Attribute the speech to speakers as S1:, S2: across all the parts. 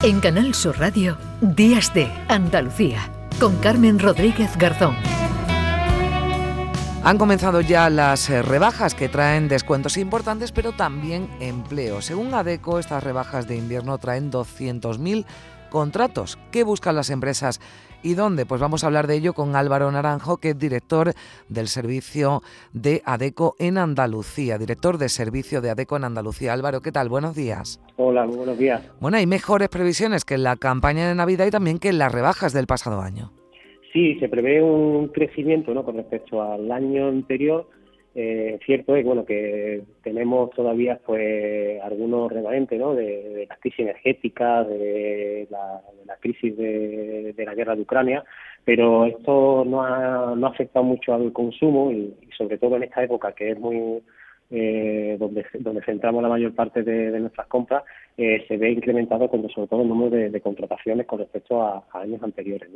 S1: En Canal Sur Radio, Días de Andalucía, con Carmen Rodríguez Garzón.
S2: Han comenzado ya las eh, rebajas que traen descuentos importantes, pero también empleo. Según ADECO, estas rebajas de invierno traen 200.000 contratos. ¿Qué buscan las empresas ¿Y dónde? Pues vamos a hablar de ello con Álvaro Naranjo, que es director del servicio de ADECO en Andalucía, director de servicio de ADECO en Andalucía. Álvaro, ¿qué tal? Buenos días.
S3: Hola, buenos días.
S2: Bueno, hay mejores previsiones que en la campaña de Navidad y también que en las rebajas del pasado año.
S3: Sí, se prevé un crecimiento ¿no? con respecto al año anterior eh, cierto es bueno que tenemos todavía pues algunos remanentes ¿no? de, la crisis energética, de la, crisis de, la guerra de Ucrania, pero esto no ha, no ha afectado mucho al consumo y sobre todo en esta época que es muy eh, donde, donde centramos la mayor parte de, nuestras compras, eh, se ve incrementado con, sobre todo el número de, contrataciones con respecto a, años anteriores.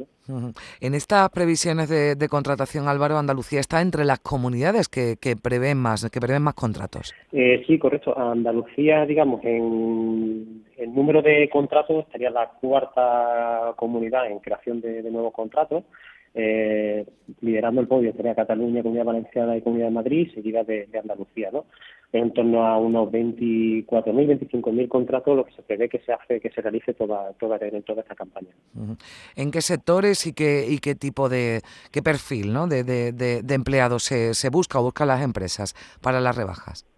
S2: En estas previsiones de, contratación, Álvaro, Andalucía está entre las comunidades que, que prevén más que prevén más contratos.
S3: Eh, sí, correcto. Andalucía, digamos, en el número de contratos estaría la cuarta comunidad en creación de nuevos contratos eh, liderando el podio sería Cataluña, Comunidad Valenciana y Comunidad de Madrid, seguida de, Andalucía, ¿no? En torno a unos 24.000, 25.000 contratos, lo que se prevé que se hace, que se realice toda, toda, toda esta campaña.
S2: ¿En qué sectores y qué, y qué tipo de, qué perfil ¿no? de, de, de empleados se, se busca o buscan las empresas para las rebajas?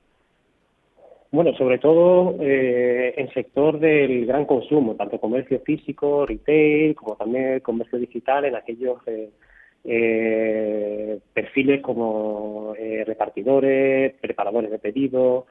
S3: Bueno, sobre todo eh, en sector del gran consumo, tanto comercio físico, retail, como también comercio digital, en aquellos eh, eh, perfiles como eh, repartidores, preparadores de pedidos,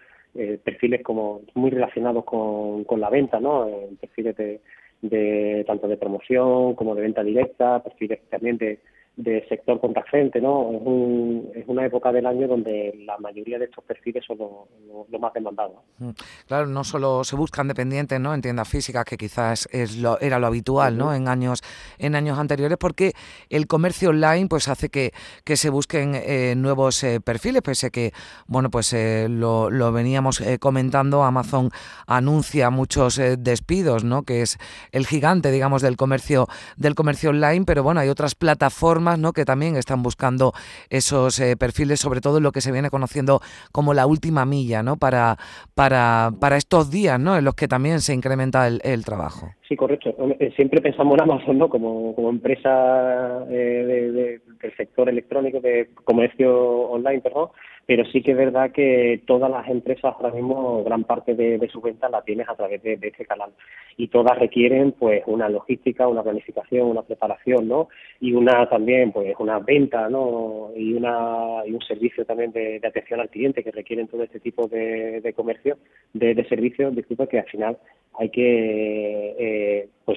S3: perfiles como muy relacionados con, con la venta, ¿no? perfiles de, de tanto de promoción como de venta directa, perfiles también de de sector contracente, ¿no? Es, un, es, una época del año donde la mayoría de estos perfiles son los más demandados.
S2: Mm. Claro, no solo se buscan dependientes, ¿no? En tiendas físicas, que quizás es lo, era lo habitual, ¿no? En años, en años anteriores, porque el comercio online, pues hace que, que se busquen eh, nuevos eh, perfiles, pese que, bueno, pues eh, lo, lo, veníamos comentando, Amazon anuncia muchos despidos, ¿no? Que es el gigante, digamos, del comercio, del comercio online, pero bueno, hay otras plataformas ¿no? que también están buscando esos eh, perfiles, sobre todo en lo que se viene conociendo como la última milla, ¿no? Para, para, para estos días, ¿no? En los que también se incrementa el, el trabajo.
S3: Sí, correcto. Eh, siempre pensamos en Amazon, ¿no? Como, empresa eh, del sector electrónico, de comercio online, perdón, pero sí que es verdad que todas las empresas ahora mismo, gran parte de, de sus ventas la tienes a través de, este canal y todas requieren pues una logística, una planificación, una preparación, ¿no? Y una también pues una venta, ¿no? Y una y un servicio también de, atención al cliente que requieren todo este tipo de, de comercio, de, de servicios, disculpa que al final hay que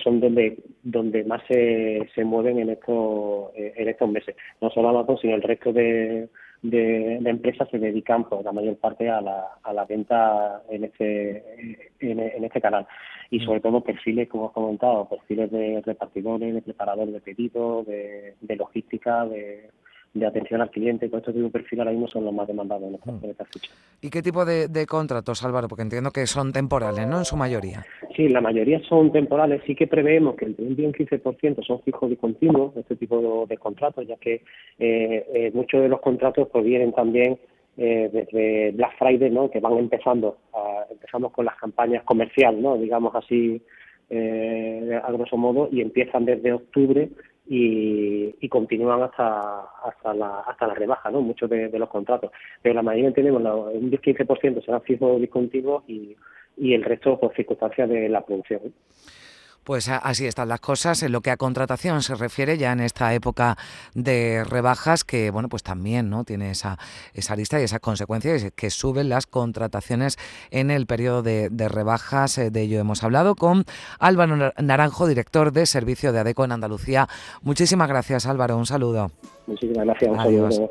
S3: son donde donde más se, se mueven en estos en estos meses no solo Amazon sino el resto de de, empresas se dedican por pues, la mayor parte a la, a la venta en este, en, este canal. Y sobre todo perfiles, como he comentado, perfiles de repartidores, de preparadores de pedidos, de, de logística, de, de atención al cliente, con estos de perfil ahora mismo son los más demandados en esta, mm. ficha.
S2: ¿Y qué tipo de, de, contratos, Álvaro? Porque entiendo que son temporales, ¿no? En su mayoría.
S3: Sí, la mayoría son temporales. Sí que preveemos que entre un 10 y un 15% son fijos y continuos, este tipo de, contratos, ya que eh, eh, muchos de los contratos provienen también eh, desde Black Friday, ¿no? Que van empezando, empezamos con las campañas comerciales, ¿no? Digamos así, a grosso modo, y empiezan desde octubre y, y continúan hasta hasta la hasta la rebaja, ¿no? Muchos de, los contratos. Pero la mayoría tenemos un 10-15% serán fijos discontinuos y, y el resto por circunstancias de la producción.
S2: Pues así están las cosas en lo que a contratación se refiere ya en esta época de rebajas que bueno pues también no tiene esa esa lista y esas consecuencias que suben las contrataciones en el periodo de, rebajas eh, de ello hemos hablado con Álvaro Naranjo director de servicio de ADECO en Andalucía. Muchísimas gracias Álvaro un saludo.
S3: Muchísimas gracias un Saludo.